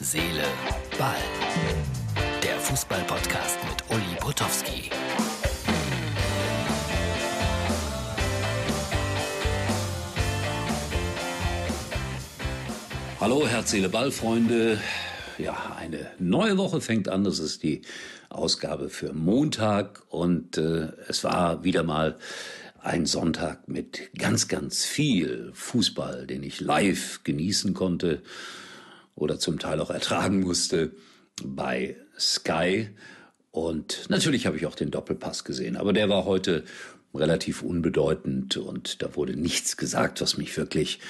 Seele, Ball. Der Fußball-Podcast mit Uli Potowski. Hallo, Herz, Seele, Ball, Freunde. Ja, eine neue Woche fängt an. Das ist die Ausgabe für Montag und äh, es war wieder mal ein Sonntag mit ganz, ganz viel Fußball, den ich live genießen konnte oder zum Teil auch ertragen musste bei Sky. Und natürlich habe ich auch den Doppelpass gesehen, aber der war heute relativ unbedeutend und da wurde nichts gesagt, was mich wirklich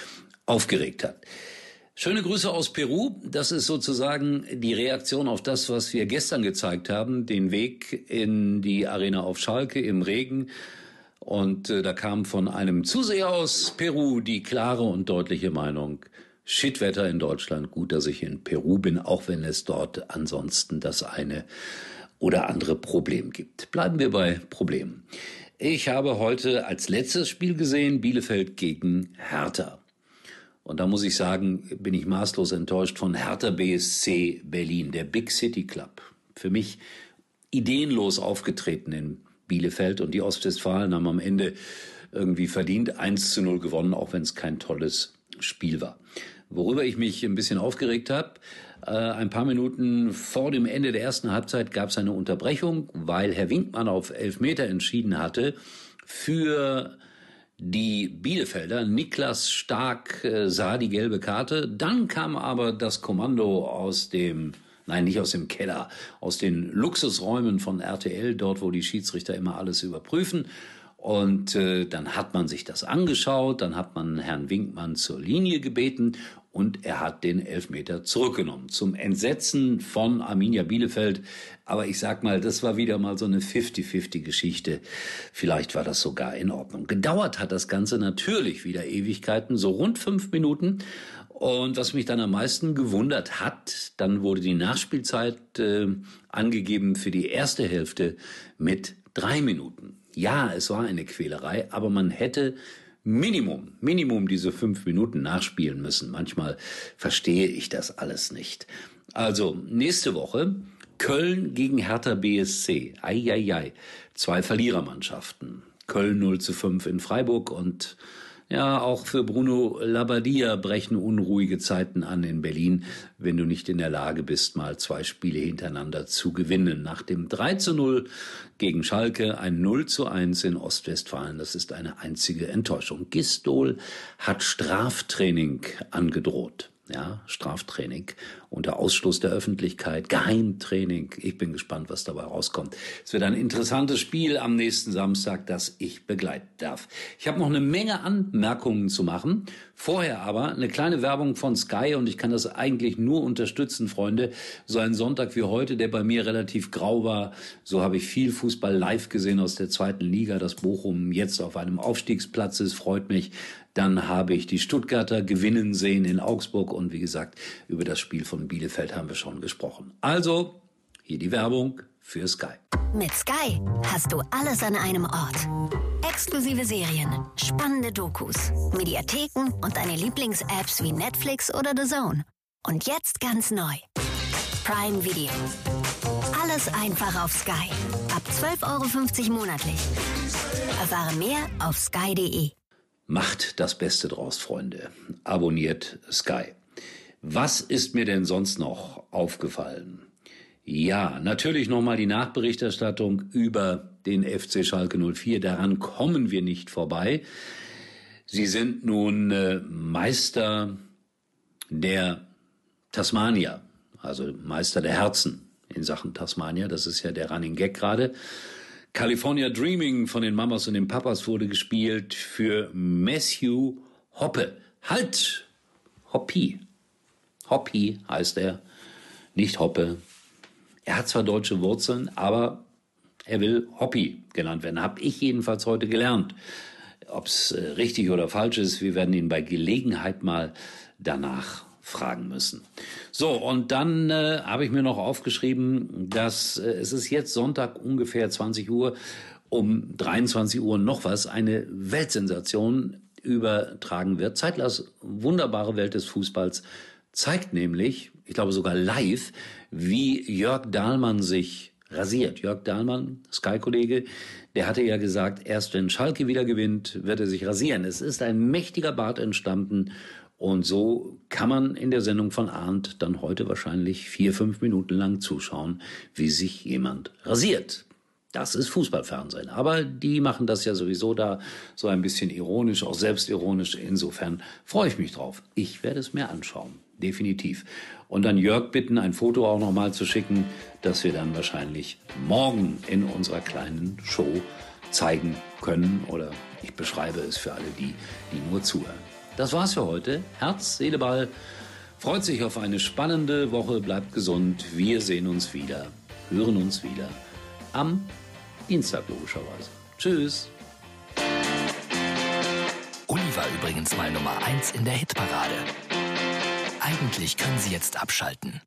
aufgeregt hat. Schöne Grüße aus Peru. Das ist sozusagen die Reaktion auf das, was wir gestern gezeigt haben, den Weg in die Arena auf Schalke im Regen. Und äh, da kam von einem Zuseher aus Peru die klare und deutliche Meinung, Shitwetter in Deutschland. Gut, dass ich in Peru bin, auch wenn es dort ansonsten das eine oder andere Problem gibt. Bleiben wir bei Problemen. Ich habe heute als letztes Spiel gesehen Bielefeld gegen Hertha. Und da muss ich sagen, bin ich maßlos enttäuscht von Hertha BSC Berlin, der Big City Club. Für mich ideenlos aufgetreten in Bielefeld und die Ostwestfalen haben am Ende irgendwie verdient 1 zu 0 gewonnen, auch wenn es kein tolles Spiel war. Worüber ich mich ein bisschen aufgeregt habe, äh, ein paar Minuten vor dem Ende der ersten Halbzeit gab es eine Unterbrechung, weil Herr Winkmann auf Elfmeter entschieden hatte für die Bielefelder. Niklas Stark äh, sah die gelbe Karte. Dann kam aber das Kommando aus dem nein, nicht aus dem Keller, aus den Luxusräumen von RTL, dort, wo die Schiedsrichter immer alles überprüfen. Und äh, dann hat man sich das angeschaut, dann hat man Herrn Winkmann zur Linie gebeten und er hat den Elfmeter zurückgenommen. Zum Entsetzen von Arminia Bielefeld. Aber ich sag mal, das war wieder mal so eine 50-50-Geschichte. Vielleicht war das sogar in Ordnung. Gedauert hat das Ganze natürlich wieder Ewigkeiten, so rund fünf Minuten. Und was mich dann am meisten gewundert hat, dann wurde die Nachspielzeit äh, angegeben für die erste Hälfte mit drei Minuten. Ja, es war eine Quälerei, aber man hätte Minimum, Minimum diese fünf Minuten nachspielen müssen. Manchmal verstehe ich das alles nicht. Also, nächste Woche Köln gegen Hertha BSC. Eieiei. Zwei Verlierermannschaften. Köln 0 zu 5 in Freiburg und ja, auch für Bruno Labbadia brechen unruhige Zeiten an in Berlin, wenn du nicht in der Lage bist, mal zwei Spiele hintereinander zu gewinnen. Nach dem 3 zu 0 gegen Schalke ein 0 zu 1 in Ostwestfalen. Das ist eine einzige Enttäuschung. Gistol hat Straftraining angedroht ja, Straftraining unter Ausschluss der Öffentlichkeit, Geheimtraining. Ich bin gespannt, was dabei rauskommt. Es wird ein interessantes Spiel am nächsten Samstag, das ich begleiten darf. Ich habe noch eine Menge Anmerkungen zu machen. Vorher aber eine kleine Werbung von Sky und ich kann das eigentlich nur unterstützen, Freunde. So ein Sonntag wie heute, der bei mir relativ grau war. So habe ich viel Fußball live gesehen aus der zweiten Liga, dass Bochum jetzt auf einem Aufstiegsplatz ist, freut mich. Dann habe ich die Stuttgarter gewinnen sehen in Augsburg und wie gesagt, über das Spiel von Bielefeld haben wir schon gesprochen. Also, hier die Werbung für Sky. Mit Sky hast du alles an einem Ort. Exklusive Serien, spannende Dokus, Mediatheken und deine Lieblings-Apps wie Netflix oder The Zone. Und jetzt ganz neu. Prime Video. Alles einfach auf Sky. Ab 12,50 Euro monatlich. Erfahre mehr auf sky.de. Macht das Beste draus, Freunde. Abonniert Sky. Was ist mir denn sonst noch aufgefallen? Ja, natürlich nochmal die Nachberichterstattung über den FC Schalke 04. Daran kommen wir nicht vorbei. Sie sind nun äh, Meister der Tasmania, also Meister der Herzen in Sachen Tasmania. Das ist ja der Running Gag gerade. California Dreaming von den Mamas und den Papas wurde gespielt für Matthew Hoppe. Halt! Hoppy. Hoppy heißt er, nicht Hoppe. Er hat zwar deutsche Wurzeln, aber er will Hoppy genannt werden. Hab ich jedenfalls heute gelernt. Ob es äh, richtig oder falsch ist, wir werden ihn bei Gelegenheit mal danach fragen müssen. So, und dann äh, habe ich mir noch aufgeschrieben, dass äh, es ist jetzt Sonntag ungefähr 20 Uhr, um 23 Uhr noch was, eine Weltsensation übertragen wird. Zeitlers wunderbare Welt des Fußballs zeigt nämlich, ich glaube sogar live, wie Jörg Dahlmann sich rasiert. Jörg Dahlmann, Sky-Kollege, der hatte ja gesagt, erst wenn Schalke wieder gewinnt, wird er sich rasieren. Es ist ein mächtiger Bart entstanden und so kann man in der Sendung von Arndt dann heute wahrscheinlich vier, fünf Minuten lang zuschauen, wie sich jemand rasiert. Das ist Fußballfernsehen. Aber die machen das ja sowieso da so ein bisschen ironisch, auch selbstironisch. Insofern freue ich mich drauf. Ich werde es mir anschauen. Definitiv. Und dann Jörg bitten, ein Foto auch nochmal zu schicken, das wir dann wahrscheinlich morgen in unserer kleinen Show zeigen können. Oder ich beschreibe es für alle die, die nur zuhören. Das war's für heute. Herz, Seele, Ball. Freut sich auf eine spannende Woche. Bleibt gesund. Wir sehen uns wieder. Hören uns wieder am Dienstag logischerweise. Tschüss. Uli war übrigens mal Nummer 1 in der Hitparade. Eigentlich können Sie jetzt abschalten.